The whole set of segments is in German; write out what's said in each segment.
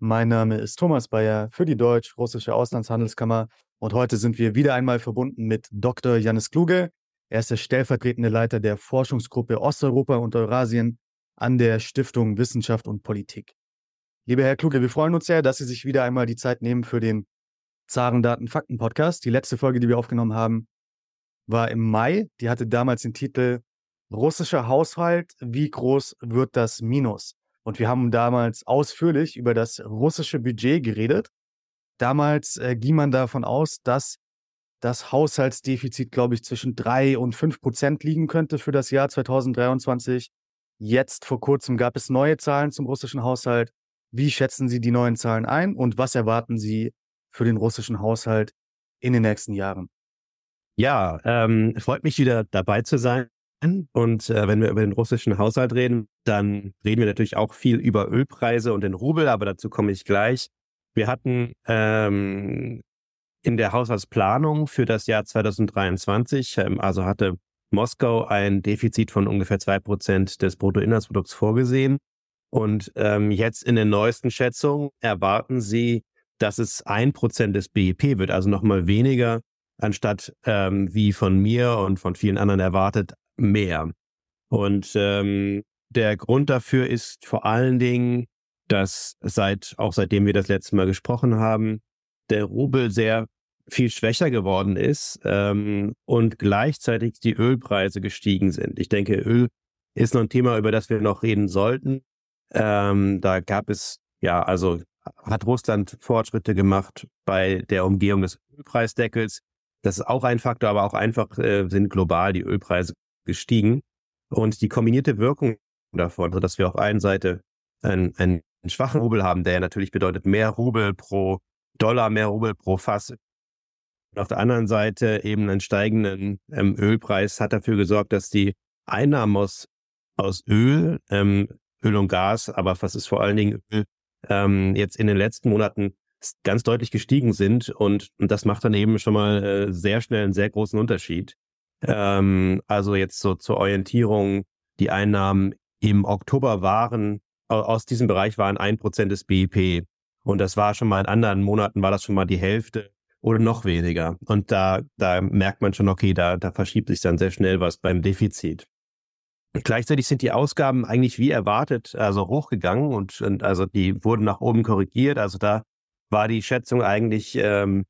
mein Name ist Thomas Bayer für die Deutsch-Russische Auslandshandelskammer und heute sind wir wieder einmal verbunden mit Dr. Janis Kluge. Er ist der stellvertretende Leiter der Forschungsgruppe Osteuropa und Eurasien an der Stiftung Wissenschaft und Politik. Lieber Herr Kluge, wir freuen uns sehr, dass Sie sich wieder einmal die Zeit nehmen für den Zaren Daten Fakten Podcast. Die letzte Folge, die wir aufgenommen haben, war im Mai. Die hatte damals den Titel Russischer Haushalt, wie groß wird das Minus? Und wir haben damals ausführlich über das russische Budget geredet. Damals äh, ging man davon aus, dass das Haushaltsdefizit, glaube ich, zwischen drei und fünf Prozent liegen könnte für das Jahr 2023. Jetzt vor kurzem gab es neue Zahlen zum russischen Haushalt. Wie schätzen Sie die neuen Zahlen ein und was erwarten Sie für den russischen Haushalt in den nächsten Jahren? Ja, ähm, freut mich wieder dabei zu sein. Und äh, wenn wir über den russischen Haushalt reden, dann reden wir natürlich auch viel über Ölpreise und den Rubel, aber dazu komme ich gleich. Wir hatten ähm, in der Haushaltsplanung für das Jahr 2023, ähm, also hatte Moskau ein Defizit von ungefähr zwei Prozent des Bruttoinlandsprodukts vorgesehen. Und ähm, jetzt in den neuesten Schätzungen erwarten sie, dass es ein Prozent des BIP wird, also nochmal weniger anstatt ähm, wie von mir und von vielen anderen erwartet, mehr. Und ähm, der Grund dafür ist vor allen Dingen, dass seit, auch seitdem wir das letzte Mal gesprochen haben, der Rubel sehr viel schwächer geworden ist ähm, und gleichzeitig die Ölpreise gestiegen sind. Ich denke, Öl ist noch ein Thema, über das wir noch reden sollten. Ähm, da gab es, ja, also hat Russland Fortschritte gemacht bei der Umgehung des Ölpreisdeckels. Das ist auch ein Faktor, aber auch einfach äh, sind global die Ölpreise gestiegen. Und die kombinierte Wirkung davon, so dass wir auf einen Seite einen, einen schwachen Rubel haben, der natürlich bedeutet mehr Rubel pro Dollar, mehr Rubel pro Fass. Und auf der anderen Seite eben einen steigenden ähm, Ölpreis hat dafür gesorgt, dass die Einnahmen aus, aus Öl, ähm, Öl und Gas, aber was ist vor allen Dingen Öl, ähm, jetzt in den letzten Monaten ganz deutlich gestiegen sind und, und das macht dann eben schon mal äh, sehr schnell einen sehr großen Unterschied. Ähm, also jetzt so zur Orientierung, die Einnahmen im Oktober waren, aus diesem Bereich waren ein Prozent des BIP. Und das war schon mal in anderen Monaten, war das schon mal die Hälfte oder noch weniger. Und da, da merkt man schon, okay, da, da verschiebt sich dann sehr schnell was beim Defizit. Gleichzeitig sind die Ausgaben eigentlich wie erwartet, also hochgegangen und, und also die wurden nach oben korrigiert. Also da war die Schätzung eigentlich ähm,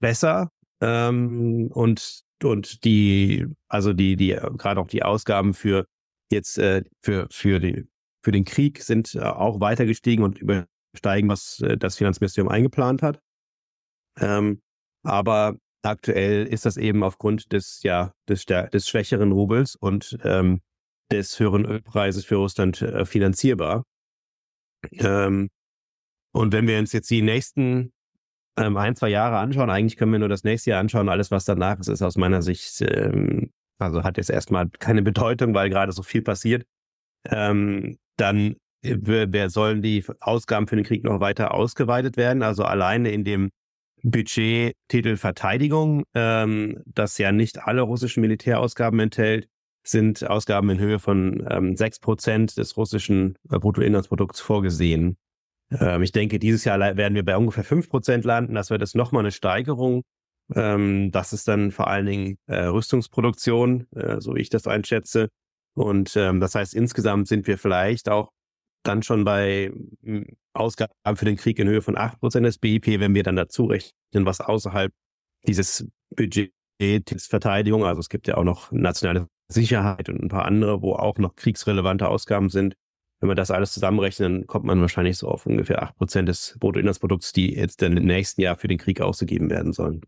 besser ähm, und und die also die die gerade auch die Ausgaben für jetzt äh, für für die für den Krieg sind äh, auch weiter gestiegen und übersteigen was äh, das Finanzministerium eingeplant hat. Ähm, aber aktuell ist das eben aufgrund des ja des des schwächeren Rubels und ähm, des höheren Ölpreises für Russland äh, finanzierbar. Ähm, und wenn wir uns jetzt die nächsten ähm, ein, zwei Jahre anschauen, eigentlich können wir nur das nächste Jahr anschauen. Alles, was danach ist, ist aus meiner Sicht, ähm, also hat jetzt erstmal keine Bedeutung, weil gerade so viel passiert. Ähm, dann äh, wer sollen die Ausgaben für den Krieg noch weiter ausgeweitet werden? Also alleine in dem Budgettitel Verteidigung, ähm, das ja nicht alle russischen Militärausgaben enthält, sind Ausgaben in Höhe von ähm, 6 Prozent des russischen äh, Bruttoinlandsprodukts vorgesehen. Ähm, ich denke, dieses Jahr werden wir bei ungefähr fünf Prozent landen. Das wird jetzt nochmal eine Steigerung. Ähm, das ist dann vor allen Dingen äh, Rüstungsproduktion, äh, so ich das einschätze. Und ähm, das heißt, insgesamt sind wir vielleicht auch dann schon bei hm, Ausgaben für den Krieg in Höhe von acht Prozent des BIP, wenn wir dann dazu rechnen, was außerhalb dieses Budgets Verteidigung, also es gibt ja auch noch nationale Sicherheit und ein paar andere, wo auch noch kriegsrelevante Ausgaben sind, wenn wir das alles zusammenrechnen, kommt man wahrscheinlich so auf ungefähr 8% des Bruttoinlandsprodukts, die jetzt im nächsten Jahr für den Krieg ausgegeben werden sollen.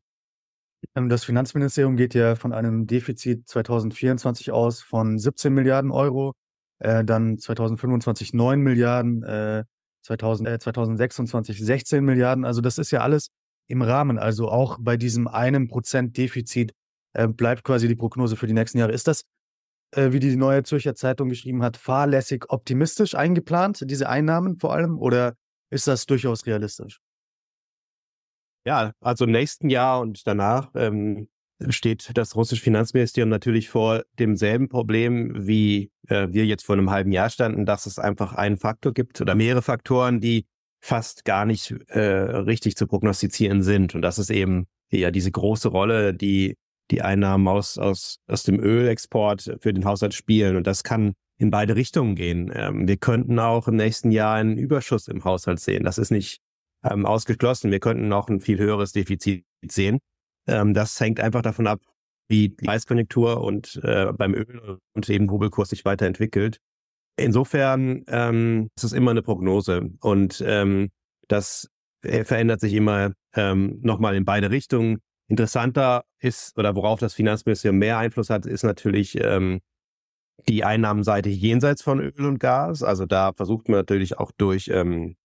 Ähm, das Finanzministerium geht ja von einem Defizit 2024 aus von 17 Milliarden Euro, äh, dann 2025 9 Milliarden, äh, 2000, äh, 2026 16 Milliarden. Also das ist ja alles im Rahmen. Also auch bei diesem einen Prozent Defizit äh, bleibt quasi die Prognose für die nächsten Jahre. Ist das, äh, wie die Neue Zürcher Zeitung geschrieben hat, fahrlässig optimistisch eingeplant, diese Einnahmen vor allem, oder ist das durchaus realistisch? Ja, also im nächsten Jahr und danach ähm, steht das russische Finanzministerium natürlich vor demselben Problem, wie äh, wir jetzt vor einem halben Jahr standen, dass es einfach einen Faktor gibt oder mehrere Faktoren, die fast gar nicht äh, richtig zu prognostizieren sind. Und das ist eben ja diese große Rolle, die die Einnahmen aus, aus, aus dem Ölexport für den Haushalt spielen. Und das kann in beide Richtungen gehen. Ähm, wir könnten auch im nächsten Jahr einen Überschuss im Haushalt sehen. Das ist nicht ähm, ausgeschlossen. Wir könnten noch ein viel höheres Defizit sehen. Ähm, das hängt einfach davon ab, wie die Preiskonjunktur und äh, beim Öl und eben Rubelkurs sich weiterentwickelt. Insofern ähm, ist es immer eine Prognose und ähm, das äh, verändert sich immer ähm, nochmal in beide Richtungen. Interessanter ist oder worauf das Finanzministerium mehr Einfluss hat, ist natürlich ähm, die Einnahmenseite jenseits von Öl und Gas. Also da versucht man natürlich auch durch ähm,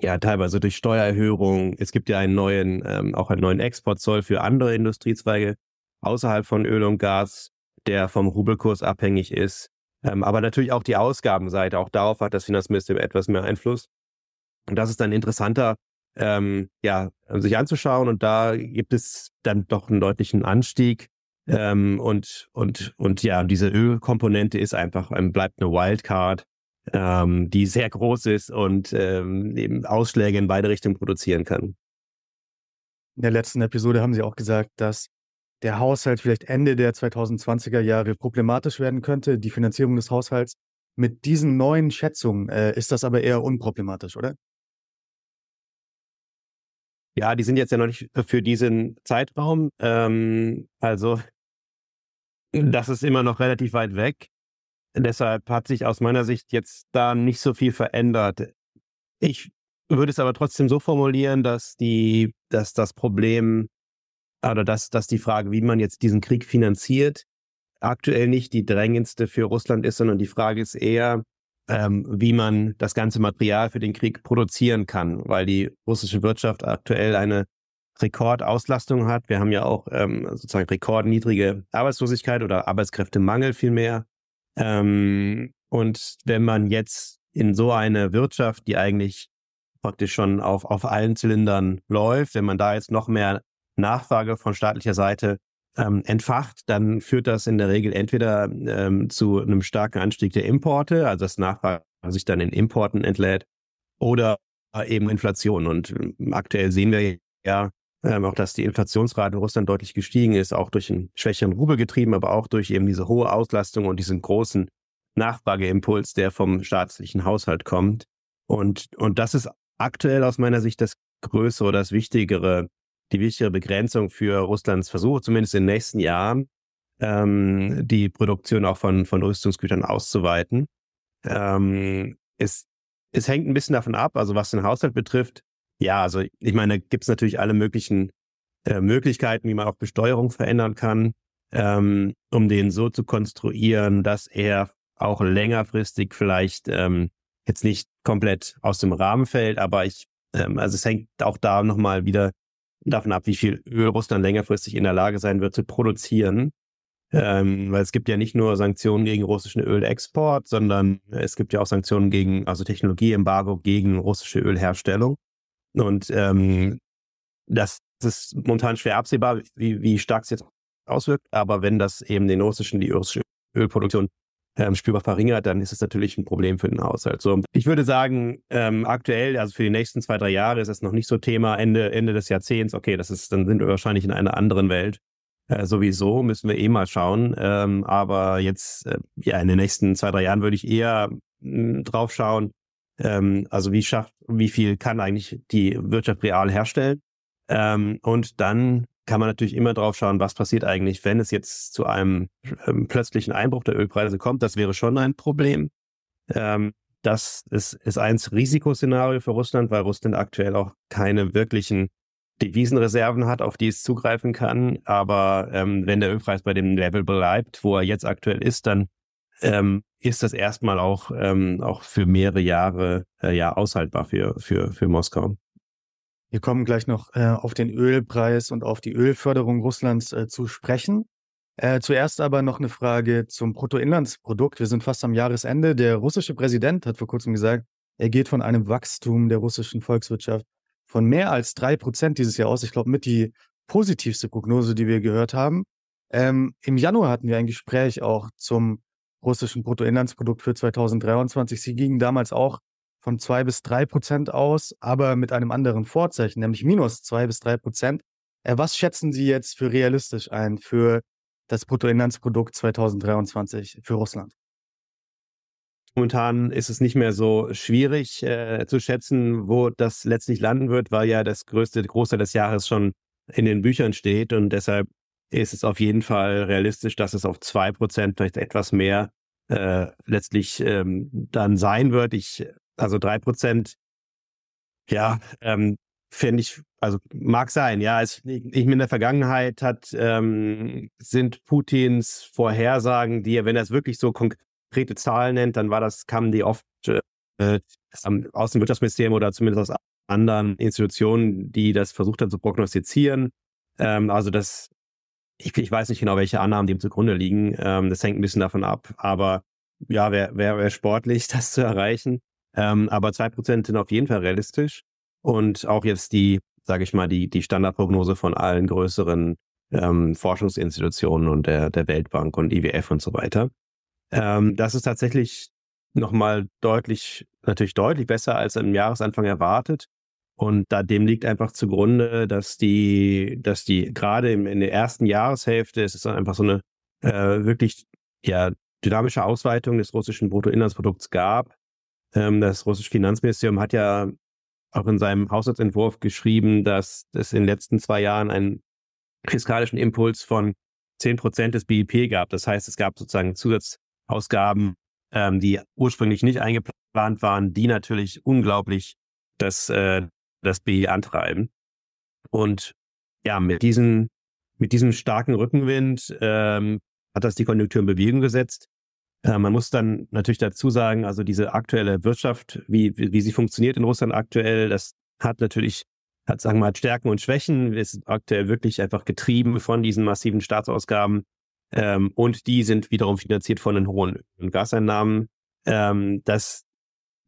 ja, teilweise durch Steuererhöhungen. Es gibt ja einen neuen, ähm, auch einen neuen Exportzoll für andere Industriezweige außerhalb von Öl und Gas, der vom Rubelkurs abhängig ist. Ähm, aber natürlich auch die Ausgabenseite. Auch darauf hat das Finanzministerium etwas mehr Einfluss. Und das ist dann interessanter, ähm, ja, sich anzuschauen. Und da gibt es dann doch einen deutlichen Anstieg. Ähm, und, und, und ja, diese Ölkomponente ist einfach, ähm, bleibt eine Wildcard ähm, die sehr groß ist und ähm, eben Ausschläge in beide Richtungen produzieren kann. In der letzten Episode haben Sie auch gesagt, dass der Haushalt vielleicht Ende der 2020er Jahre problematisch werden könnte, die Finanzierung des Haushalts. Mit diesen neuen Schätzungen äh, ist das aber eher unproblematisch, oder? Ja, die sind jetzt ja noch nicht für diesen Zeitraum. Ähm, also das ist immer noch relativ weit weg. Deshalb hat sich aus meiner Sicht jetzt da nicht so viel verändert. Ich würde es aber trotzdem so formulieren, dass die, dass das Problem oder dass, dass die Frage, wie man jetzt diesen Krieg finanziert, aktuell nicht die drängendste für Russland ist, sondern die Frage ist eher, ähm, wie man das ganze Material für den Krieg produzieren kann, weil die russische Wirtschaft aktuell eine Rekordauslastung hat. Wir haben ja auch ähm, sozusagen rekordniedrige Arbeitslosigkeit oder Arbeitskräftemangel vielmehr. Ähm, und wenn man jetzt in so eine Wirtschaft, die eigentlich praktisch schon auf, auf allen Zylindern läuft, wenn man da jetzt noch mehr Nachfrage von staatlicher Seite ähm, entfacht, dann führt das in der Regel entweder ähm, zu einem starken Anstieg der Importe, also das Nachfrage sich dann in Importen entlädt, oder eben Inflation. Und ähm, aktuell sehen wir ja ähm, auch, dass die Inflationsrate in Russland deutlich gestiegen ist, auch durch einen schwächeren Rubel getrieben, aber auch durch eben diese hohe Auslastung und diesen großen Nachfrageimpuls, der vom staatlichen Haushalt kommt. Und, und das ist aktuell aus meiner Sicht das größere das wichtigere, die wichtigere Begrenzung für Russlands Versuch, zumindest in den nächsten Jahren, ähm, die Produktion auch von, von Rüstungsgütern auszuweiten. Ähm, es, es hängt ein bisschen davon ab, also was den Haushalt betrifft, ja, also ich meine, gibt es natürlich alle möglichen äh, Möglichkeiten, wie man auch Besteuerung verändern kann, ähm, um den so zu konstruieren, dass er auch längerfristig vielleicht ähm, jetzt nicht komplett aus dem Rahmen fällt, aber ich, ähm, also es hängt auch da nochmal wieder davon ab, wie viel Öl Russland längerfristig in der Lage sein wird zu produzieren. Ähm, weil es gibt ja nicht nur Sanktionen gegen russischen Ölexport, sondern es gibt ja auch Sanktionen gegen, also Technologieembargo gegen russische Ölherstellung. Und ähm, das ist momentan schwer absehbar, wie, wie stark es jetzt auswirkt. Aber wenn das eben den russischen, die russische Ölproduktion ähm, spürbar verringert, dann ist es natürlich ein Problem für den Haushalt. So, ich würde sagen, ähm, aktuell, also für die nächsten zwei, drei Jahre ist es noch nicht so Thema. Ende, Ende des Jahrzehnts, okay, das ist, dann sind wir wahrscheinlich in einer anderen Welt. Äh, sowieso müssen wir eh mal schauen. Ähm, aber jetzt, äh, ja, in den nächsten zwei, drei Jahren würde ich eher mh, drauf schauen, ähm, also wie schafft, wie viel kann eigentlich die Wirtschaft real herstellen? Ähm, und dann kann man natürlich immer drauf schauen, was passiert eigentlich, wenn es jetzt zu einem ähm, plötzlichen Einbruch der Ölpreise kommt. Das wäre schon ein Problem. Ähm, das ist, ist eins Risikoszenario für Russland, weil Russland aktuell auch keine wirklichen Devisenreserven hat, auf die es zugreifen kann. Aber ähm, wenn der Ölpreis bei dem Level bleibt, wo er jetzt aktuell ist, dann ähm, ist das erstmal auch, ähm, auch für mehrere Jahre äh, ja aushaltbar für, für, für Moskau. Wir kommen gleich noch äh, auf den Ölpreis und auf die Ölförderung Russlands äh, zu sprechen. Äh, zuerst aber noch eine Frage zum Bruttoinlandsprodukt. Wir sind fast am Jahresende. Der russische Präsident hat vor kurzem gesagt, er geht von einem Wachstum der russischen Volkswirtschaft von mehr als drei Prozent dieses Jahr aus. Ich glaube, mit die positivste Prognose, die wir gehört haben. Ähm, Im Januar hatten wir ein Gespräch auch zum russischen Bruttoinlandsprodukt für 2023. Sie gingen damals auch von zwei bis drei Prozent aus, aber mit einem anderen Vorzeichen, nämlich minus zwei bis drei Prozent. Äh, was schätzen Sie jetzt für realistisch ein für das Bruttoinlandsprodukt 2023 für Russland? Momentan ist es nicht mehr so schwierig äh, zu schätzen, wo das letztlich landen wird, weil ja das größte Großteil des Jahres schon in den Büchern steht und deshalb ist es auf jeden Fall realistisch, dass es auf zwei Prozent, vielleicht etwas mehr, äh, letztlich ähm, dann sein wird. Ich also drei Prozent, ja, ähm, finde ich, also mag sein, ja. Es, ich, in der Vergangenheit hat, ähm, sind Putins Vorhersagen, die er, wenn er es wirklich so konkrete Zahlen nennt, dann war das, kamen die oft äh, aus dem Wirtschaftsministerium oder zumindest aus anderen Institutionen, die das versucht haben zu prognostizieren. Ähm, also das, ich, ich weiß nicht genau, welche Annahmen dem zugrunde liegen. Ähm, das hängt ein bisschen davon ab, aber ja, wäre wär, wär sportlich, das zu erreichen. Ähm, aber zwei Prozent sind auf jeden Fall realistisch. Und auch jetzt die, sage ich mal, die, die Standardprognose von allen größeren ähm, Forschungsinstitutionen und der, der Weltbank und IWF und so weiter. Ähm, das ist tatsächlich nochmal deutlich, natürlich deutlich besser als am Jahresanfang erwartet. Und da dem liegt einfach zugrunde, dass die, dass die gerade in der ersten Jahreshälfte, es ist einfach so eine äh, wirklich ja dynamische Ausweitung des russischen Bruttoinlandsprodukts gab, das russische Finanzministerium hat ja auch in seinem Haushaltsentwurf geschrieben, dass es in den letzten zwei Jahren einen fiskalischen Impuls von 10 Prozent des BIP gab. Das heißt, es gab sozusagen Zusatzausgaben, ähm, die ursprünglich nicht eingeplant waren, die natürlich unglaublich das, äh, das BIP antreiben. Und ja, mit diesem, mit diesem starken Rückenwind ähm, hat das die Konjunktur in Bewegung gesetzt. Äh, man muss dann natürlich dazu sagen, also diese aktuelle Wirtschaft, wie, wie, sie funktioniert in Russland aktuell, das hat natürlich, hat, sagen wir mal, Stärken und Schwächen, ist aktuell wirklich einfach getrieben von diesen massiven Staatsausgaben. Ähm, und die sind wiederum finanziert von den hohen Öl- und Gaseinnahmen. Ähm, das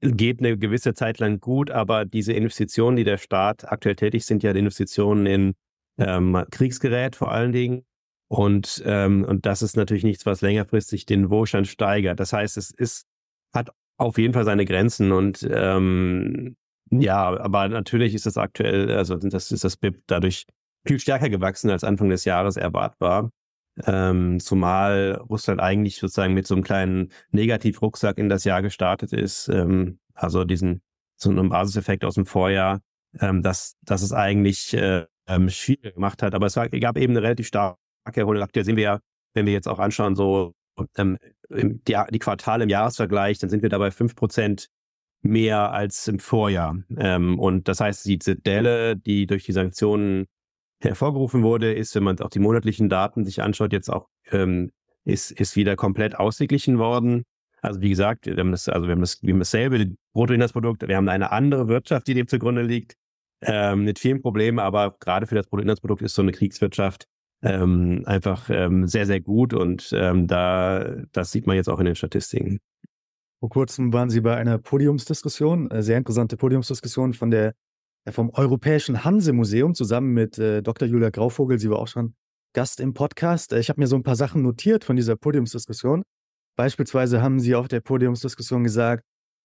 geht eine gewisse Zeit lang gut, aber diese Investitionen, die der Staat aktuell tätig sind, ja Investitionen in ähm, Kriegsgerät vor allen Dingen. Und, ähm, und das ist natürlich nichts, was längerfristig den Wohlstand steigert. Das heißt, es ist, hat auf jeden Fall seine Grenzen und ähm, ja, aber natürlich ist das aktuell, also das ist das BIP dadurch viel stärker gewachsen als Anfang des Jahres erwartbar. Ähm, zumal Russland eigentlich sozusagen mit so einem kleinen Negativrucksack in das Jahr gestartet ist, ähm, also diesen so einem Basiseffekt aus dem Vorjahr, ähm, dass, dass es eigentlich äh, ähm, schwierig gemacht hat. Aber es gab eben eine relativ starke Aktuell sehen wir ja, wenn wir jetzt auch anschauen, so ähm, die, die Quartale im Jahresvergleich, dann sind wir dabei fünf Prozent mehr als im Vorjahr. Ähm, und das heißt, diese Delle, die durch die Sanktionen hervorgerufen wurde, ist, wenn man auch die monatlichen Daten sich anschaut, jetzt auch ähm, ist, ist wieder komplett ausgeglichen worden. Also wie gesagt, wir haben das, also wir haben das, wir haben dasselbe Bruttoinlandsprodukt, wir haben eine andere Wirtschaft, die dem zugrunde liegt, ähm, mit vielen Problemen, aber gerade für das Bruttoinlandsprodukt ist so eine Kriegswirtschaft ähm, einfach ähm, sehr, sehr gut und ähm, da, das sieht man jetzt auch in den Statistiken. Vor kurzem waren Sie bei einer Podiumsdiskussion, eine sehr interessante Podiumsdiskussion von der, vom Europäischen Hanse-Museum zusammen mit äh, Dr. Julia Grauvogel. Sie war auch schon Gast im Podcast. Ich habe mir so ein paar Sachen notiert von dieser Podiumsdiskussion. Beispielsweise haben Sie auf der Podiumsdiskussion gesagt,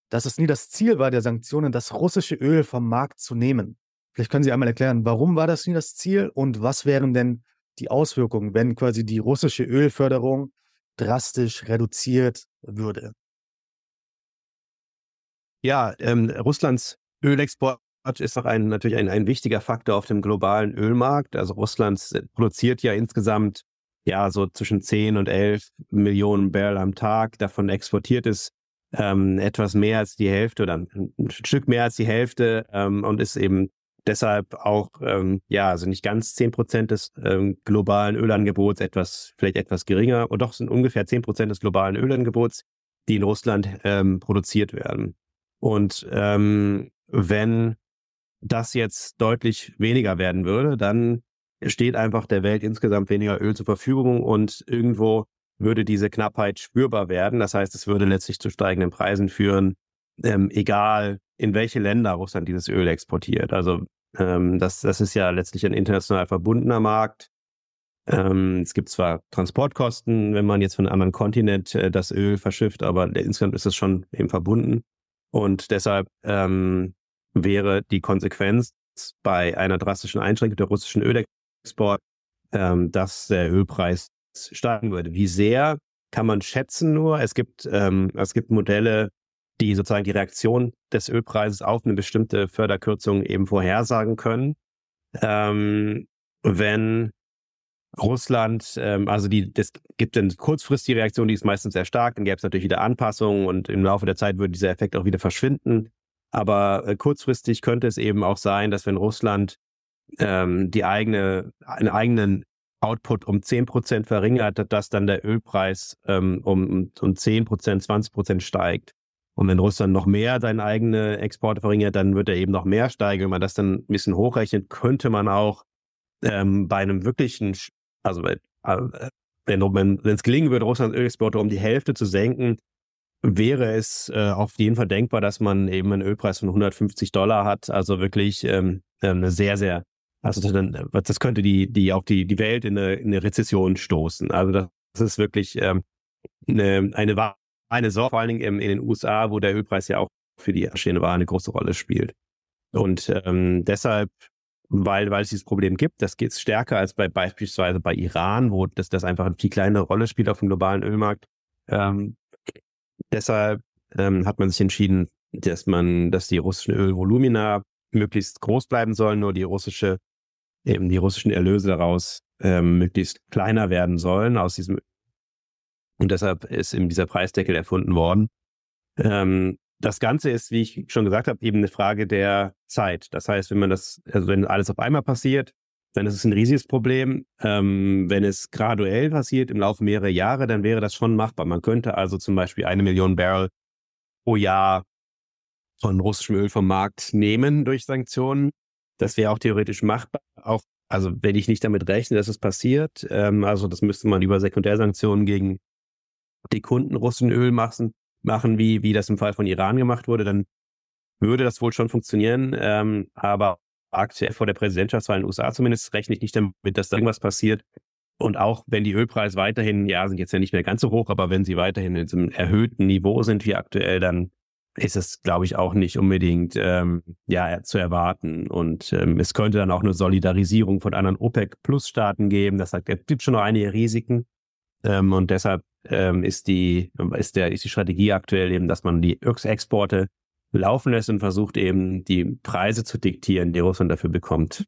dass es nie das Ziel war der Sanktionen, das russische Öl vom Markt zu nehmen. Vielleicht können Sie einmal erklären, warum war das nie das Ziel und was wären denn die Auswirkungen, wenn quasi die russische Ölförderung drastisch reduziert würde? Ja, ähm, Russlands Ölexport ist auch ein, natürlich ein, ein wichtiger Faktor auf dem globalen Ölmarkt. Also Russland äh, produziert ja insgesamt ja so zwischen 10 und 11 Millionen Barrel am Tag. Davon exportiert es ähm, etwas mehr als die Hälfte oder ein, ein Stück mehr als die Hälfte ähm, und ist eben deshalb auch, ähm, ja, also nicht ganz zehn Prozent des ähm, globalen Ölangebots, etwas, vielleicht etwas geringer, und doch sind ungefähr zehn Prozent des globalen Ölangebots, die in Russland ähm, produziert werden. Und ähm, wenn das jetzt deutlich weniger werden würde, dann steht einfach der Welt insgesamt weniger Öl zur Verfügung und irgendwo würde diese Knappheit spürbar werden. Das heißt, es würde letztlich zu steigenden Preisen führen, ähm, egal in welche Länder Russland dieses Öl exportiert. Also ähm, das, das ist ja letztlich ein international verbundener Markt. Ähm, es gibt zwar Transportkosten, wenn man jetzt von einem anderen Kontinent äh, das Öl verschifft, aber insgesamt ist es schon eben verbunden. Und deshalb ähm, wäre die Konsequenz bei einer drastischen Einschränkung der russischen Ölexport, ähm, dass der Ölpreis steigen würde. Wie sehr kann man schätzen nur? Es gibt, ähm, es gibt Modelle, die sozusagen die Reaktion des Ölpreises auf eine bestimmte Förderkürzung eben vorhersagen können. Ähm, wenn Russland, ähm, also die, das gibt eine kurzfristige Reaktion, die ist meistens sehr stark, dann gäbe es natürlich wieder Anpassungen und im Laufe der Zeit würde dieser Effekt auch wieder verschwinden. Aber äh, kurzfristig könnte es eben auch sein, dass wenn Russland ähm, die eigene, einen eigenen Output um 10% verringert, dass dann der Ölpreis ähm, um, um 10%, 20% steigt. Und wenn Russland noch mehr seine eigene Exporte verringert, dann wird er eben noch mehr steigen. Wenn man das dann ein bisschen hochrechnet, könnte man auch ähm, bei einem wirklichen, also äh, wenn es gelingen würde, Russlands Ölexporte um die Hälfte zu senken, wäre es äh, auf jeden Fall denkbar, dass man eben einen Ölpreis von 150 Dollar hat. Also wirklich ähm, eine sehr, sehr, also dann, das könnte die, die auch die, die Welt in eine, in eine Rezession stoßen. Also das, ist wirklich ähm, eine, eine eine Sorge, vor allen Dingen in, den USA, wo der Ölpreis ja auch für die erstehende Ware eine große Rolle spielt. Und ähm, deshalb, weil, weil es dieses Problem gibt, das geht stärker als bei beispielsweise bei Iran, wo das, das einfach eine viel kleinere Rolle spielt auf dem globalen Ölmarkt. Ähm, deshalb ähm, hat man sich entschieden, dass man, dass die russischen Ölvolumina möglichst groß bleiben sollen, nur die russische, eben die russischen Erlöse daraus ähm, möglichst kleiner werden sollen aus diesem und deshalb ist eben dieser Preisdeckel erfunden worden. Ähm, das Ganze ist, wie ich schon gesagt habe, eben eine Frage der Zeit. Das heißt, wenn man das, also wenn alles auf einmal passiert, dann ist es ein riesiges Problem. Ähm, wenn es graduell passiert, im Laufe mehrerer Jahre, dann wäre das schon machbar. Man könnte also zum Beispiel eine Million Barrel pro Jahr von russischem Öl vom Markt nehmen durch Sanktionen. Das wäre auch theoretisch machbar. Auch, also wenn ich nicht damit rechne, dass es passiert, ähm, also das müsste man über Sekundärsanktionen gegen die Kunden russischen Öl machen, machen wie, wie das im Fall von Iran gemacht wurde, dann würde das wohl schon funktionieren. Ähm, aber aktuell vor der Präsidentschaftswahl in den USA zumindest rechne ich nicht damit, dass da irgendwas passiert. Und auch wenn die Ölpreise weiterhin, ja, sind jetzt ja nicht mehr ganz so hoch, aber wenn sie weiterhin in diesem erhöhten Niveau sind wie aktuell, dann ist es, glaube ich, auch nicht unbedingt ähm, ja, zu erwarten. Und ähm, es könnte dann auch eine Solidarisierung von anderen OPEC-Plus-Staaten geben. Das sagt, es gibt schon noch einige Risiken. Ähm, und deshalb ähm, ist die, ist der, ist die Strategie aktuell eben, dass man die Exporte laufen lässt und versucht eben die Preise zu diktieren, die Russland dafür bekommt.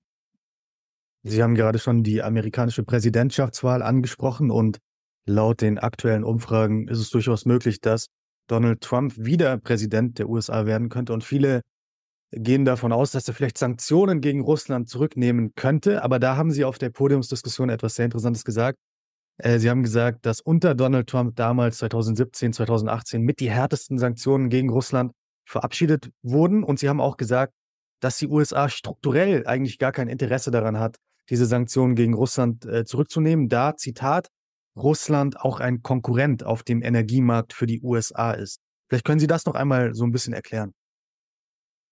Sie haben gerade schon die amerikanische Präsidentschaftswahl angesprochen und laut den aktuellen Umfragen ist es durchaus möglich, dass Donald Trump wieder Präsident der USA werden könnte und viele gehen davon aus, dass er vielleicht Sanktionen gegen Russland zurücknehmen könnte. Aber da haben Sie auf der Podiumsdiskussion etwas sehr Interessantes gesagt. Äh, Sie haben gesagt, dass unter Donald Trump damals 2017, 2018 mit die härtesten Sanktionen gegen Russland verabschiedet wurden. Und Sie haben auch gesagt, dass die USA strukturell eigentlich gar kein Interesse daran hat, diese Sanktionen gegen Russland äh, zurückzunehmen, da, Zitat, Russland auch ein Konkurrent auf dem Energiemarkt für die USA ist. Vielleicht können Sie das noch einmal so ein bisschen erklären.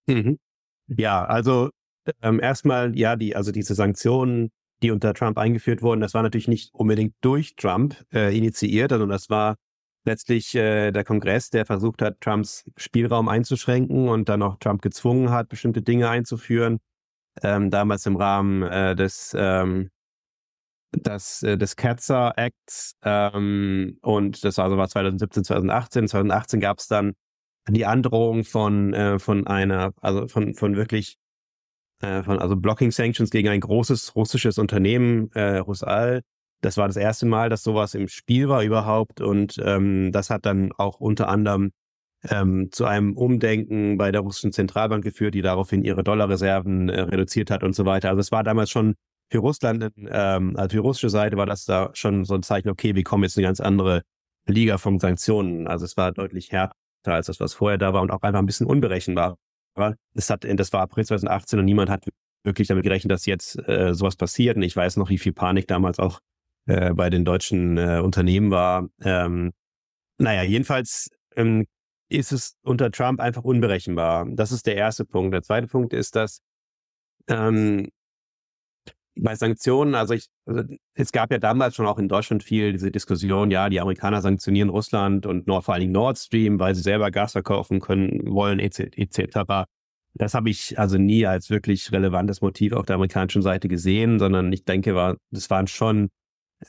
Mhm. Ja, also ähm, erstmal, ja, die, also diese Sanktionen die unter Trump eingeführt wurden, das war natürlich nicht unbedingt durch Trump äh, initiiert, sondern das war letztlich äh, der Kongress, der versucht hat, Trumps Spielraum einzuschränken und dann auch Trump gezwungen hat, bestimmte Dinge einzuführen. Ähm, damals im Rahmen äh, des ähm, das, äh, des Katzer Acts ähm, und das also war 2017, 2018. 2018 gab es dann die Androhung von äh, von einer, also von von wirklich äh, von also Blocking Sanctions gegen ein großes russisches Unternehmen, äh, Rusal. Das war das erste Mal, dass sowas im Spiel war überhaupt und ähm, das hat dann auch unter anderem ähm, zu einem Umdenken bei der russischen Zentralbank geführt, die daraufhin ihre Dollarreserven äh, reduziert hat und so weiter. Also es war damals schon für Russland, ähm, also für russische Seite war das da schon so ein Zeichen, okay, wir kommen jetzt in eine ganz andere Liga von Sanktionen. Also es war deutlich härter als das, was vorher da war und auch einfach ein bisschen unberechenbar. Das, hat, das war April 2018 und niemand hat wirklich damit gerechnet, dass jetzt äh, sowas passiert. Und ich weiß noch, wie viel Panik damals auch äh, bei den deutschen äh, Unternehmen war. Ähm, naja, jedenfalls ähm, ist es unter Trump einfach unberechenbar. Das ist der erste Punkt. Der zweite Punkt ist, dass ähm, bei Sanktionen, also, ich, also es gab ja damals schon auch in Deutschland viel diese Diskussion, ja, die Amerikaner sanktionieren Russland und Nord, vor allen Dingen Nord Stream, weil sie selber Gas verkaufen können wollen, etc. Et das habe ich also nie als wirklich relevantes Motiv auf der amerikanischen Seite gesehen, sondern ich denke, war, das waren schon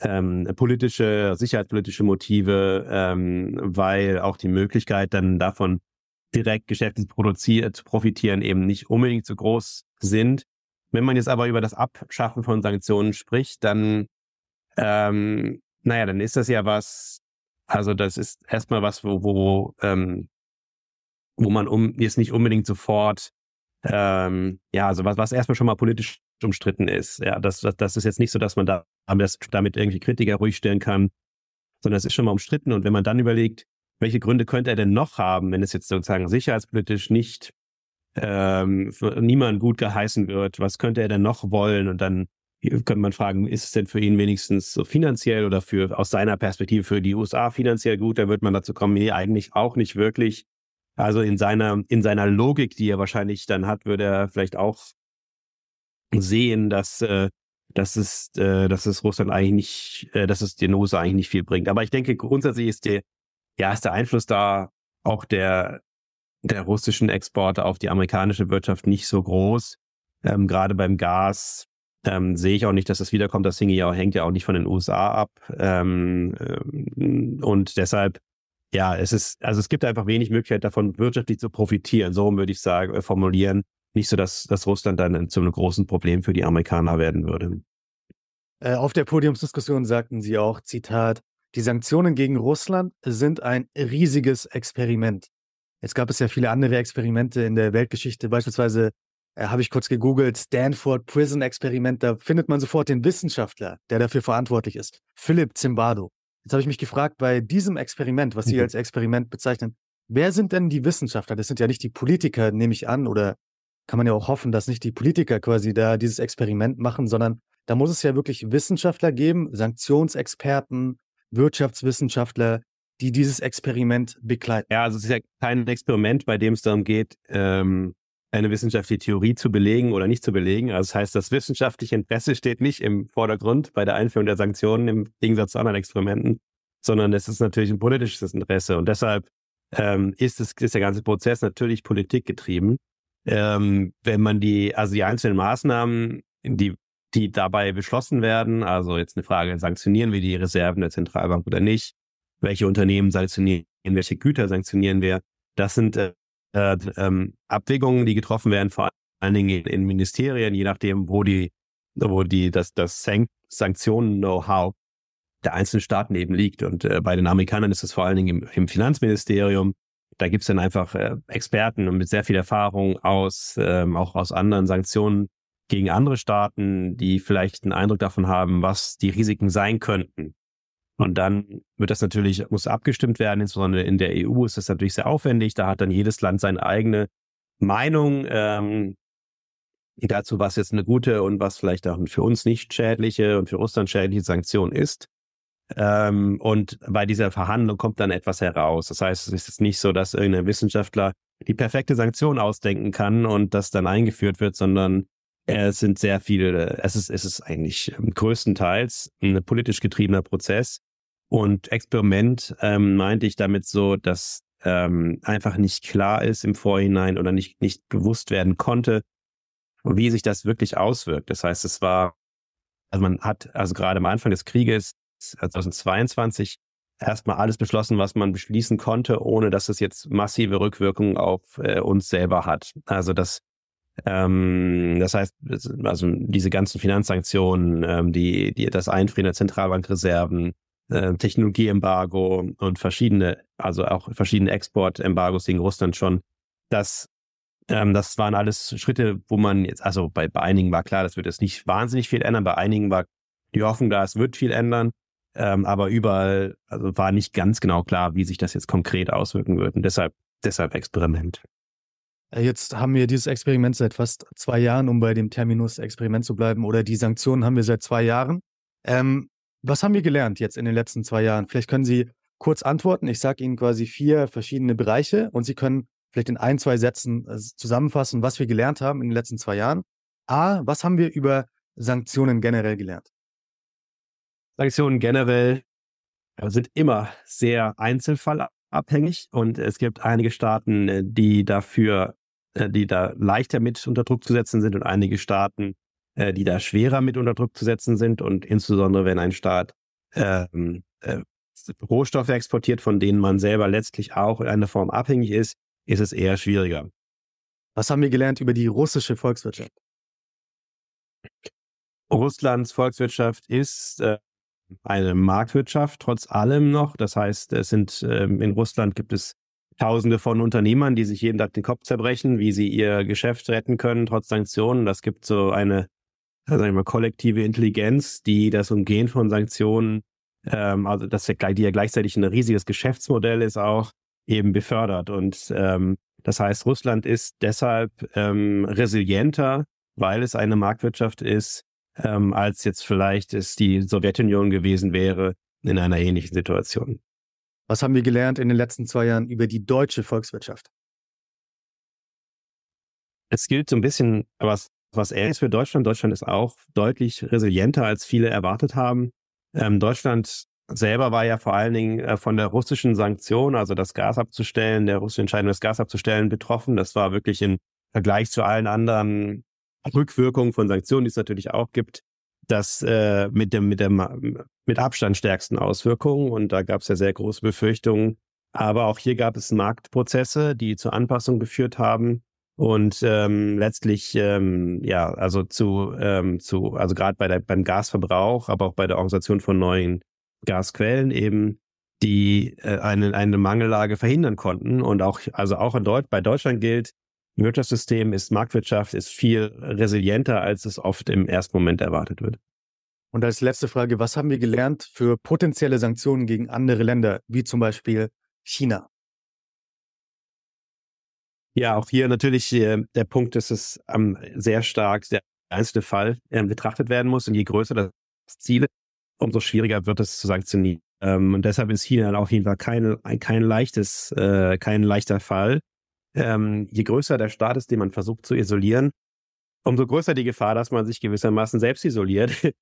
ähm, politische, sicherheitspolitische Motive, ähm, weil auch die Möglichkeit dann davon direkt geschäftlich produziert, zu profitieren eben nicht unbedingt so groß sind. Wenn man jetzt aber über das Abschaffen von Sanktionen spricht, dann, ähm, naja, dann ist das ja was, also das ist erstmal was, wo, wo, ähm, wo man um jetzt nicht unbedingt sofort, ähm, ja, also was, was erstmal schon mal politisch umstritten ist. Ja, das, das, das ist jetzt nicht so, dass man da damit irgendwie Kritiker ruhig stellen kann, sondern es ist schon mal umstritten. Und wenn man dann überlegt, welche Gründe könnte er denn noch haben, wenn es jetzt sozusagen sicherheitspolitisch nicht ähm, niemand gut geheißen wird, was könnte er denn noch wollen? Und dann könnte man fragen, ist es denn für ihn wenigstens so finanziell oder für aus seiner Perspektive für die USA finanziell gut? Da wird man dazu kommen, nee, eigentlich auch nicht wirklich. Also in seiner, in seiner Logik, die er wahrscheinlich dann hat, würde er vielleicht auch sehen, dass, äh, dass es, äh, dass es Russland eigentlich nicht, äh, dass es den USA eigentlich nicht viel bringt. Aber ich denke, grundsätzlich ist der, ja, ist der Einfluss da auch der, der russischen Exporte auf die amerikanische Wirtschaft nicht so groß. Ähm, Gerade beim Gas ähm, sehe ich auch nicht, dass das wiederkommt. Das hängt ja, hängt ja auch nicht von den USA ab. Ähm, ähm, und deshalb, ja, es ist, also es gibt einfach wenig Möglichkeit davon, wirtschaftlich zu profitieren. So würde ich sagen, äh, formulieren. Nicht so, dass, dass Russland dann zu einem großen Problem für die Amerikaner werden würde. Äh, auf der Podiumsdiskussion sagten Sie auch, Zitat, die Sanktionen gegen Russland sind ein riesiges Experiment. Jetzt gab es ja viele andere Experimente in der Weltgeschichte. Beispielsweise äh, habe ich kurz gegoogelt, Stanford Prison Experiment. Da findet man sofort den Wissenschaftler, der dafür verantwortlich ist, Philipp Zimbardo. Jetzt habe ich mich gefragt, bei diesem Experiment, was Sie mhm. als Experiment bezeichnen, wer sind denn die Wissenschaftler? Das sind ja nicht die Politiker, nehme ich an, oder kann man ja auch hoffen, dass nicht die Politiker quasi da dieses Experiment machen, sondern da muss es ja wirklich Wissenschaftler geben, Sanktionsexperten, Wirtschaftswissenschaftler, die dieses Experiment begleiten. Ja, also es ist ja kein Experiment, bei dem es darum geht, ähm, eine wissenschaftliche Theorie zu belegen oder nicht zu belegen. Also das heißt, das wissenschaftliche Interesse steht nicht im Vordergrund bei der Einführung der Sanktionen im Gegensatz zu anderen Experimenten, sondern es ist natürlich ein politisches Interesse. Und deshalb ähm, ist, es, ist der ganze Prozess natürlich politikgetrieben. Ähm, wenn man die, also die einzelnen Maßnahmen, die, die dabei beschlossen werden, also jetzt eine Frage, sanktionieren wir die Reserven der Zentralbank oder nicht, welche Unternehmen sanktionieren, welche Güter sanktionieren wir. Das sind äh, äh, ähm, Abwägungen, die getroffen werden, vor allen Dingen in, in Ministerien, je nachdem, wo die, wo die das, das Sank Sanktionen-Know-how der einzelnen Staaten eben liegt. Und äh, bei den Amerikanern ist es vor allen Dingen im, im Finanzministerium. Da gibt's dann einfach äh, Experten und mit sehr viel Erfahrung aus, ähm, auch aus anderen Sanktionen gegen andere Staaten, die vielleicht einen Eindruck davon haben, was die Risiken sein könnten. Und dann wird das natürlich, muss abgestimmt werden, insbesondere in der EU ist das natürlich sehr aufwendig. Da hat dann jedes Land seine eigene Meinung ähm, dazu, was jetzt eine gute und was vielleicht auch für uns nicht schädliche und für Russland schädliche Sanktion ist. Ähm, und bei dieser Verhandlung kommt dann etwas heraus. Das heißt, es ist jetzt nicht so, dass irgendein Wissenschaftler die perfekte Sanktion ausdenken kann und das dann eingeführt wird, sondern es sind sehr viele, es ist, es ist eigentlich größtenteils ein politisch getriebener Prozess, und Experiment ähm, meinte ich damit so, dass ähm, einfach nicht klar ist im Vorhinein oder nicht, nicht gewusst werden konnte, wie sich das wirklich auswirkt. Das heißt, es war, also man hat also gerade am Anfang des Krieges 2022 erstmal alles beschlossen, was man beschließen konnte, ohne dass es jetzt massive Rückwirkungen auf äh, uns selber hat. Also das, ähm, das heißt, also diese ganzen Finanzsanktionen, ähm, die, die das Einfrieren der Zentralbankreserven, äh, Technologieembargo und verschiedene, also auch verschiedene Exportembargos gegen Russland schon. Das, ähm, das waren alles Schritte, wo man jetzt, also bei, bei einigen war klar, das wird jetzt nicht wahnsinnig viel ändern, bei einigen war die Hoffnung da, es wird viel ändern. Ähm, aber überall also war nicht ganz genau klar, wie sich das jetzt konkret auswirken wird. Und deshalb, deshalb Experiment. Äh, jetzt haben wir dieses Experiment seit fast zwei Jahren, um bei dem Terminus Experiment zu bleiben, oder die Sanktionen haben wir seit zwei Jahren. Ähm, was haben wir gelernt jetzt in den letzten zwei Jahren? Vielleicht können Sie kurz antworten. Ich sage Ihnen quasi vier verschiedene Bereiche und Sie können vielleicht in ein, zwei Sätzen äh, zusammenfassen, was wir gelernt haben in den letzten zwei Jahren. A, was haben wir über Sanktionen generell gelernt? Sanktionen generell äh, sind immer sehr einzelfallabhängig und es gibt einige Staaten, äh, die dafür, die da leichter mit unter Druck zu setzen sind und einige Staaten, äh, die da schwerer mit unter Druck zu setzen sind und insbesondere wenn ein Staat ähm, äh, Rohstoffe exportiert, von denen man selber letztlich auch in einer Form abhängig ist, ist es eher schwieriger. Was haben wir gelernt über die russische Volkswirtschaft? Russlands Volkswirtschaft ist äh, eine Marktwirtschaft trotz allem noch. Das heißt, es sind ähm, in Russland gibt es Tausende von Unternehmern, die sich jeden Tag den Kopf zerbrechen, wie sie ihr Geschäft retten können trotz Sanktionen. Das gibt so eine sagen wir mal, kollektive Intelligenz, die das Umgehen von Sanktionen, ähm, also das die ja gleichzeitig ein riesiges Geschäftsmodell ist, auch eben befördert. Und ähm, das heißt, Russland ist deshalb ähm, resilienter, weil es eine Marktwirtschaft ist, ähm, als jetzt vielleicht es die Sowjetunion gewesen wäre in einer ähnlichen Situation. Was haben wir gelernt in den letzten zwei Jahren über die deutsche Volkswirtschaft? Es gilt so ein bisschen was was er ist für Deutschland. Deutschland ist auch deutlich resilienter, als viele erwartet haben. Ähm, Deutschland selber war ja vor allen Dingen äh, von der russischen Sanktion, also das Gas abzustellen, der russische Entscheidung, das Gas abzustellen, betroffen. Das war wirklich im Vergleich zu allen anderen Rückwirkungen von Sanktionen, die es natürlich auch gibt, das äh, mit dem mit der mit Abstand stärksten Auswirkungen. Und da gab es ja sehr große Befürchtungen. Aber auch hier gab es Marktprozesse, die zur Anpassung geführt haben und ähm, letztlich ähm, ja also zu ähm, zu also gerade bei der beim Gasverbrauch, aber auch bei der Organisation von neuen Gasquellen eben die äh, eine eine Mangellage verhindern konnten und auch also auch in Deut bei Deutschland gilt Wirtschaftssystem ist Marktwirtschaft ist viel resilienter als es oft im ersten Moment erwartet wird. Und als letzte Frage, was haben wir gelernt für potenzielle Sanktionen gegen andere Länder, wie zum Beispiel China? Ja, auch hier natürlich äh, der Punkt, dass es ähm, sehr stark der einzelne Fall äh, betrachtet werden muss. Und je größer das Ziel, umso schwieriger wird es zu sanktionieren. Ähm, und deshalb ist China auf jeden Fall kein, kein leichtes, äh, kein leichter Fall. Ähm, je größer der Staat ist, den man versucht zu isolieren, umso größer die Gefahr, dass man sich gewissermaßen selbst isoliert.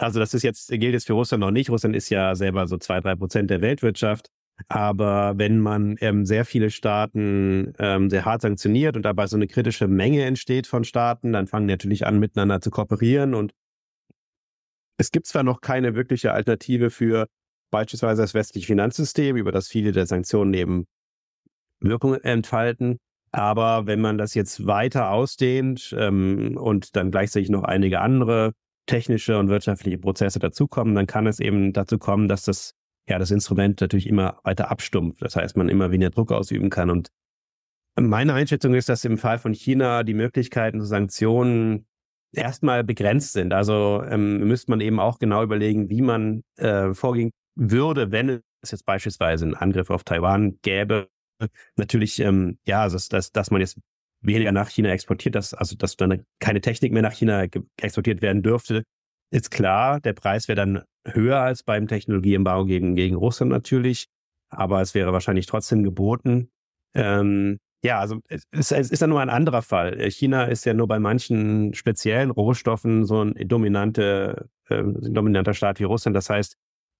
Also das ist jetzt, gilt jetzt für Russland noch nicht. Russland ist ja selber so zwei, drei Prozent der Weltwirtschaft. Aber wenn man ähm, sehr viele Staaten ähm, sehr hart sanktioniert und dabei so eine kritische Menge entsteht von Staaten, dann fangen natürlich an, miteinander zu kooperieren. Und es gibt zwar noch keine wirkliche Alternative für beispielsweise das westliche Finanzsystem, über das viele der Sanktionen eben Wirkung entfalten. Aber wenn man das jetzt weiter ausdehnt ähm, und dann gleichzeitig noch einige andere technische und wirtschaftliche Prozesse dazukommen, dann kann es eben dazu kommen, dass das ja, das Instrument natürlich immer weiter abstumpft. Das heißt, man immer weniger Druck ausüben kann. Und meine Einschätzung ist, dass im Fall von China die Möglichkeiten zu Sanktionen erstmal begrenzt sind. Also ähm, müsste man eben auch genau überlegen, wie man äh, vorgehen würde, wenn es jetzt beispielsweise einen Angriff auf Taiwan gäbe. Natürlich, ähm, ja, also dass, dass man jetzt weniger nach China exportiert, dass, also dass dann keine Technik mehr nach China exportiert werden dürfte, ist klar. Der Preis wäre dann höher als beim Technologieembargo gegen, gegen Russland natürlich, aber es wäre wahrscheinlich trotzdem geboten. Ähm, ja, also es, es ist ja nur ein anderer Fall. China ist ja nur bei manchen speziellen Rohstoffen so ein dominante, äh, dominanter Staat wie Russland. Das heißt,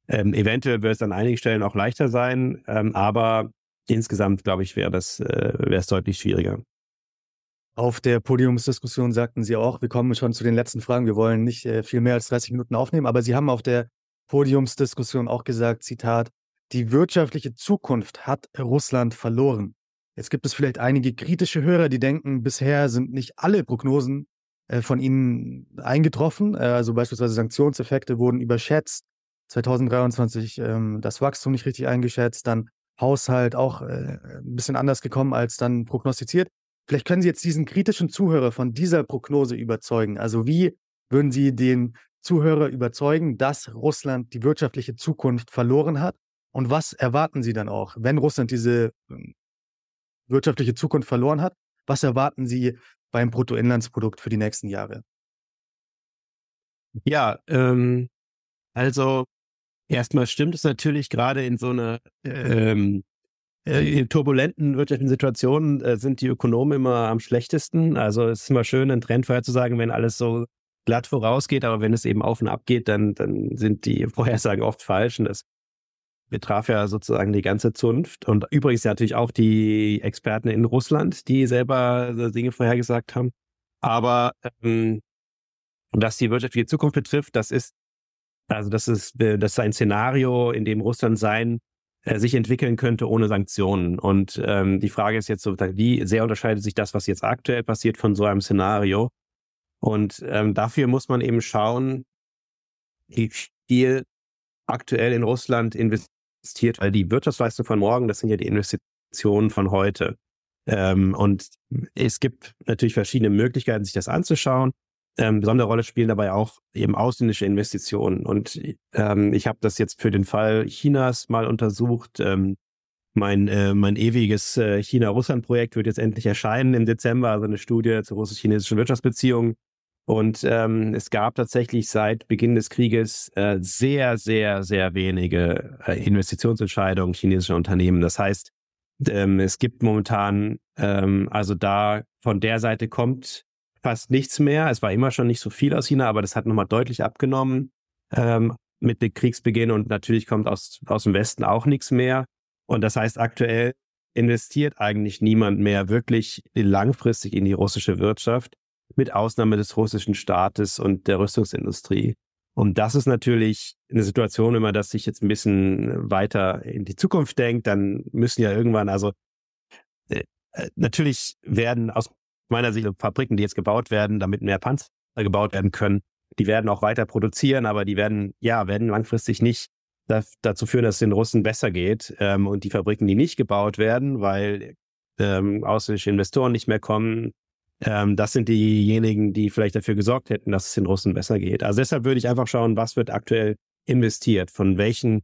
ähm, eventuell wird es an einigen Stellen auch leichter sein, ähm, aber insgesamt, glaube ich, wäre das äh, wäre es deutlich schwieriger. Auf der Podiumsdiskussion sagten Sie auch, wir kommen schon zu den letzten Fragen. Wir wollen nicht äh, viel mehr als 30 Minuten aufnehmen, aber Sie haben auf der Podiumsdiskussion auch gesagt, Zitat, die wirtschaftliche Zukunft hat Russland verloren. Jetzt gibt es vielleicht einige kritische Hörer, die denken, bisher sind nicht alle Prognosen äh, von Ihnen eingetroffen. Äh, also beispielsweise Sanktionseffekte wurden überschätzt. 2023 ähm, das Wachstum nicht richtig eingeschätzt, dann Haushalt auch äh, ein bisschen anders gekommen als dann prognostiziert. Vielleicht können Sie jetzt diesen kritischen Zuhörer von dieser Prognose überzeugen. Also wie würden Sie den Zuhörer überzeugen, dass Russland die wirtschaftliche Zukunft verloren hat? Und was erwarten Sie dann auch, wenn Russland diese ähm, wirtschaftliche Zukunft verloren hat? Was erwarten Sie beim Bruttoinlandsprodukt für die nächsten Jahre? Ja, ähm, also erstmal stimmt es natürlich gerade in so einer ähm, äh, in turbulenten wirtschaftlichen Situationen äh, sind die Ökonomen immer am schlechtesten. Also es ist immer schön, einen Trend vorherzusagen, wenn alles so glatt vorausgeht, aber wenn es eben auf und ab geht, dann, dann sind die Vorhersagen oft falsch. Und das betraf ja sozusagen die ganze Zunft. Und übrigens natürlich auch die Experten in Russland, die selber Dinge vorhergesagt haben. Aber ähm, was die wirtschaftliche Zukunft betrifft, das ist, also das ist, äh, das ist ein Szenario, in dem Russland sein äh, sich entwickeln könnte ohne Sanktionen. Und ähm, die Frage ist jetzt so, wie sehr unterscheidet sich das, was jetzt aktuell passiert, von so einem Szenario? Und ähm, dafür muss man eben schauen, wie viel aktuell in Russland investiert, weil die Wirtschaftsleistung von morgen, das sind ja die Investitionen von heute. Ähm, und es gibt natürlich verschiedene Möglichkeiten, sich das anzuschauen. Ähm, besondere Rolle spielen dabei auch eben ausländische Investitionen. Und ähm, ich habe das jetzt für den Fall Chinas mal untersucht. Ähm, mein, äh, mein ewiges äh, China-Russland-Projekt wird jetzt endlich erscheinen im Dezember, also eine Studie zur russisch-chinesischen Wirtschaftsbeziehungen. Und ähm, es gab tatsächlich seit Beginn des Krieges äh, sehr, sehr, sehr wenige äh, Investitionsentscheidungen chinesischer Unternehmen. Das heißt, ähm, es gibt momentan, ähm, also da von der Seite kommt fast nichts mehr. Es war immer schon nicht so viel aus China, aber das hat nochmal deutlich abgenommen ähm, mit dem Kriegsbeginn und natürlich kommt aus, aus dem Westen auch nichts mehr. Und das heißt, aktuell investiert eigentlich niemand mehr wirklich langfristig in die russische Wirtschaft, mit Ausnahme des russischen Staates und der Rüstungsindustrie. Und das ist natürlich eine Situation, wenn man das sich jetzt ein bisschen weiter in die Zukunft denkt, dann müssen ja irgendwann, also äh, äh natürlich werden aus meiner Sicht Fabriken, die jetzt gebaut werden, damit mehr Panzer gebaut werden können, die werden auch weiter produzieren, aber die werden, ja, werden langfristig nicht da, dazu führen, dass es den Russen besser geht. Ähm, und die Fabriken, die nicht gebaut werden, weil ähm, ausländische Investoren nicht mehr kommen, ähm, das sind diejenigen, die vielleicht dafür gesorgt hätten, dass es den Russen besser geht. Also deshalb würde ich einfach schauen, was wird aktuell investiert, von welchen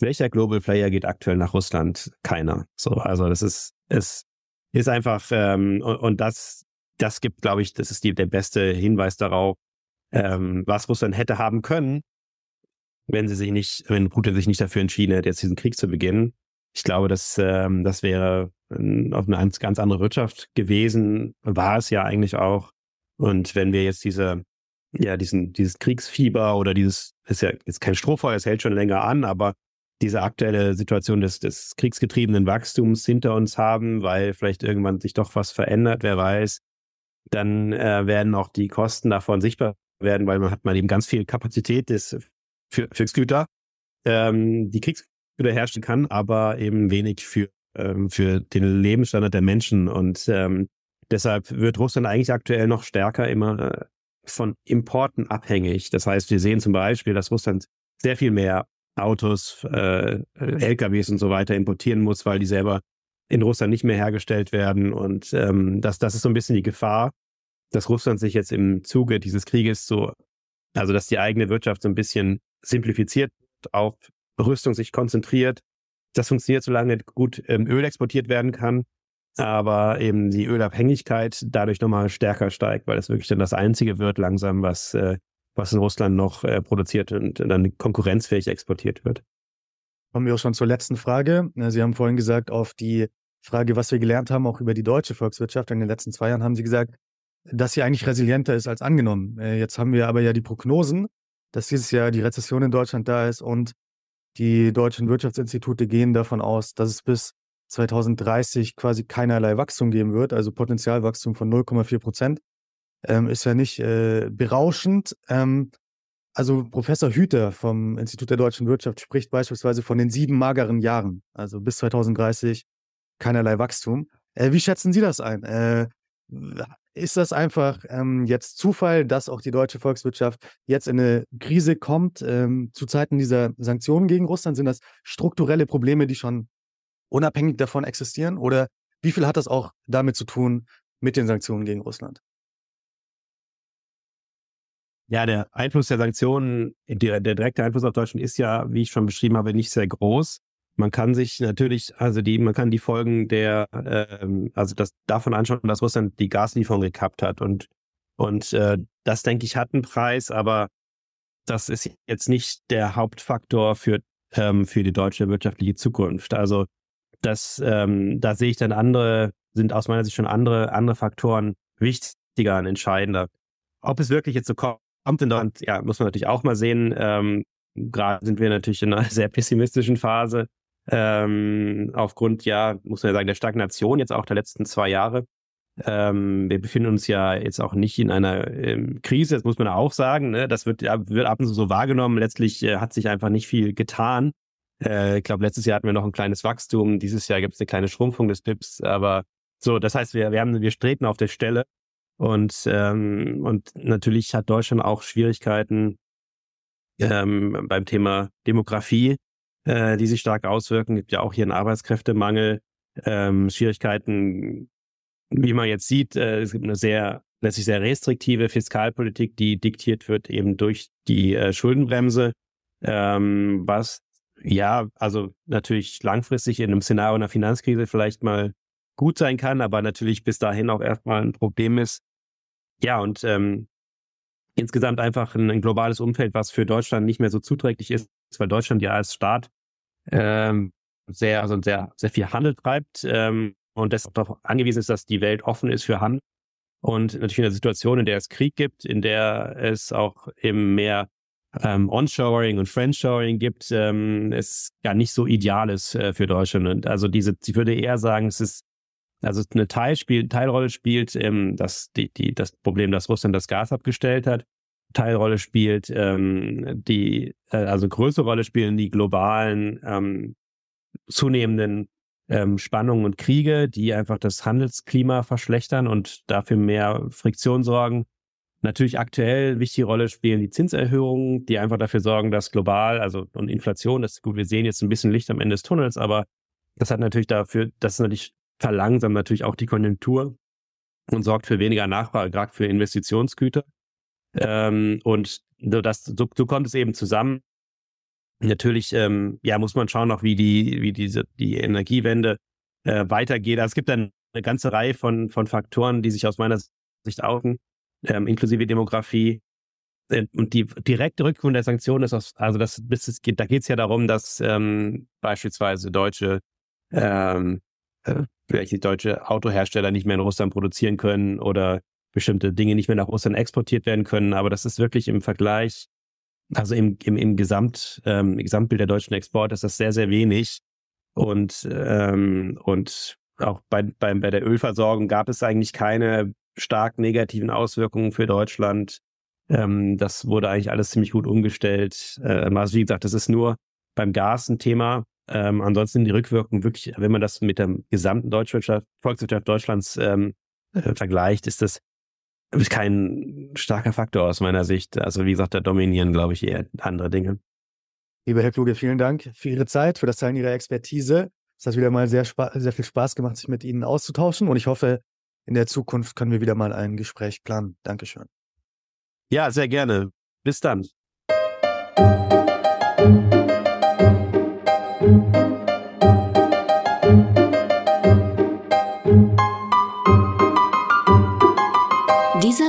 welcher Global Player geht aktuell nach Russland? Keiner. So, also das ist, es ist einfach, ähm, und, und das, das gibt, glaube ich, das ist die, der beste Hinweis darauf, ähm, was Russland hätte haben können, wenn sie sich nicht, wenn Putin sich nicht dafür entschieden hätte, jetzt diesen Krieg zu beginnen. Ich glaube, dass ähm, das wäre auf eine ganz andere Wirtschaft gewesen, war es ja eigentlich auch. Und wenn wir jetzt diese, ja, diesen, dieses Kriegsfieber oder dieses, ist ja jetzt kein Strohfeuer, es hält schon länger an, aber diese aktuelle Situation des, des kriegsgetriebenen Wachstums hinter uns haben, weil vielleicht irgendwann sich doch was verändert, wer weiß, dann äh, werden auch die Kosten davon sichtbar werden, weil man hat man eben ganz viel Kapazität des, für, für Güter, ähm, die Kriegsgüter herrschen kann, aber eben wenig für, ähm, für den Lebensstandard der Menschen. Und ähm, deshalb wird Russland eigentlich aktuell noch stärker immer äh, von Importen abhängig. Das heißt, wir sehen zum Beispiel, dass Russland sehr viel mehr Autos, äh, LKWs und so weiter importieren muss, weil die selber in Russland nicht mehr hergestellt werden. Und ähm, das, das ist so ein bisschen die Gefahr, dass Russland sich jetzt im Zuge dieses Krieges so, also dass die eigene Wirtschaft so ein bisschen simplifiziert, auf Rüstung sich konzentriert. Das funktioniert, solange gut ähm, Öl exportiert werden kann, aber eben die Ölabhängigkeit dadurch nochmal stärker steigt, weil das wirklich dann das Einzige wird langsam, was äh, was in Russland noch äh, produziert und dann konkurrenzfähig exportiert wird. Kommen wir auch schon zur letzten Frage. Sie haben vorhin gesagt, auf die Frage, was wir gelernt haben, auch über die deutsche Volkswirtschaft in den letzten zwei Jahren, haben Sie gesagt, dass sie eigentlich resilienter ist als angenommen. Äh, jetzt haben wir aber ja die Prognosen, dass dieses Jahr die Rezession in Deutschland da ist und die deutschen Wirtschaftsinstitute gehen davon aus, dass es bis 2030 quasi keinerlei Wachstum geben wird, also Potenzialwachstum von 0,4 Prozent ähm, ist ja nicht äh, berauschend. Ähm, also Professor Hüter vom Institut der deutschen Wirtschaft spricht beispielsweise von den sieben mageren Jahren, also bis 2030 keinerlei Wachstum. Äh, wie schätzen Sie das ein? Äh, ist das einfach ähm, jetzt Zufall, dass auch die deutsche Volkswirtschaft jetzt in eine Krise kommt? Ähm, zu Zeiten dieser Sanktionen gegen Russland sind das strukturelle Probleme, die schon unabhängig davon existieren? Oder wie viel hat das auch damit zu tun mit den Sanktionen gegen Russland? Ja, der Einfluss der Sanktionen, der, der direkte Einfluss auf Deutschland ist ja, wie ich schon beschrieben habe, nicht sehr groß. Man kann sich natürlich, also die, man kann die Folgen der, ähm, also das davon anschauen, dass Russland die Gaslieferung gekappt hat und und äh, das denke ich hat einen Preis, aber das ist jetzt nicht der Hauptfaktor für ähm, für die deutsche wirtschaftliche Zukunft. Also das, ähm, da sehe ich dann andere, sind aus meiner Sicht schon andere andere Faktoren wichtiger und entscheidender. Ob es wirklich jetzt so kommt in Deutschland, ja, muss man natürlich auch mal sehen. Ähm, Gerade sind wir natürlich in einer sehr pessimistischen Phase ähm, aufgrund, ja, muss man ja sagen, der Stagnation jetzt auch der letzten zwei Jahre. Ähm, wir befinden uns ja jetzt auch nicht in einer ähm, Krise, das muss man auch sagen. Ne? Das wird, wird ab und zu so wahrgenommen. Letztlich äh, hat sich einfach nicht viel getan. Äh, ich glaube, letztes Jahr hatten wir noch ein kleines Wachstum. Dieses Jahr gibt es eine kleine Schrumpfung des PIPs. Aber so, das heißt, wir, wir, haben, wir streben auf der Stelle. Und, ähm, und natürlich hat Deutschland auch Schwierigkeiten ähm, beim Thema Demografie äh, die sich stark auswirken. Es gibt ja auch hier einen Arbeitskräftemangel, ähm, Schwierigkeiten, wie man jetzt sieht. Äh, es gibt eine sehr letztlich sehr restriktive Fiskalpolitik, die diktiert wird eben durch die äh, Schuldenbremse, ähm, was ja, also natürlich langfristig in einem Szenario einer Finanzkrise vielleicht mal gut sein kann, aber natürlich bis dahin auch erstmal ein Problem ist. Ja, und ähm, insgesamt einfach ein, ein globales Umfeld, was für Deutschland nicht mehr so zuträglich ist, weil Deutschland ja als Staat ähm, sehr, also sehr, sehr viel Handel treibt ähm, und deshalb darauf angewiesen ist, dass die Welt offen ist für Handel. Und natürlich in der Situation, in der es Krieg gibt, in der es auch eben mehr ähm, Onshoring und Friendshoring gibt, ähm, ist gar nicht so ideal ist äh, für Deutschland. Und also diese, ich würde eher sagen, es ist also eine Teilspiel, Teilrolle spielt ähm, das, die, die, das Problem, dass Russland das Gas abgestellt hat. Teilrolle spielt ähm, die, äh, also größere Rolle spielen die globalen ähm, zunehmenden ähm, Spannungen und Kriege, die einfach das Handelsklima verschlechtern und dafür mehr Friktion sorgen. Natürlich aktuell wichtige Rolle spielen die Zinserhöhungen, die einfach dafür sorgen, dass global, also und Inflation, das ist gut, wir sehen jetzt ein bisschen Licht am Ende des Tunnels, aber das hat natürlich dafür, das ist natürlich verlangsamt natürlich auch die Konjunktur und sorgt für weniger Nachfrage, gerade für Investitionsgüter. Ähm, und so, das, so, so kommt es eben zusammen. Natürlich, ähm, ja, muss man schauen, auch wie die, wie diese, die Energiewende äh, weitergeht. Also es gibt dann eine ganze Reihe von, von Faktoren, die sich aus meiner Sicht augen, ähm, inklusive Demografie. Äh, und die direkte Rückführung der Sanktionen ist aus, also das, das geht, da geht es ja darum, dass ähm, beispielsweise deutsche ähm, äh, welche deutsche Autohersteller nicht mehr in Russland produzieren können oder bestimmte Dinge nicht mehr nach Russland exportiert werden können. Aber das ist wirklich im Vergleich, also im, im, im Gesamt, ähm, Gesamtbild der deutschen Export ist das sehr, sehr wenig. Und, ähm, und auch bei, bei, bei der Ölversorgung gab es eigentlich keine stark negativen Auswirkungen für Deutschland. Ähm, das wurde eigentlich alles ziemlich gut umgestellt. Ähm, also wie gesagt, das ist nur beim Gas ein Thema. Ähm, ansonsten die Rückwirkungen wirklich, wenn man das mit der gesamten Deutschwirtschaft, Volkswirtschaft Deutschlands ähm, äh, vergleicht, ist das kein starker Faktor aus meiner Sicht. Also wie gesagt, da dominieren, glaube ich, eher andere Dinge. Lieber Herr Kluge, vielen Dank für Ihre Zeit, für das Teilen Ihrer Expertise. Es hat wieder mal sehr, sehr viel Spaß gemacht, sich mit Ihnen auszutauschen und ich hoffe, in der Zukunft können wir wieder mal ein Gespräch planen. Dankeschön. Ja, sehr gerne. Bis dann.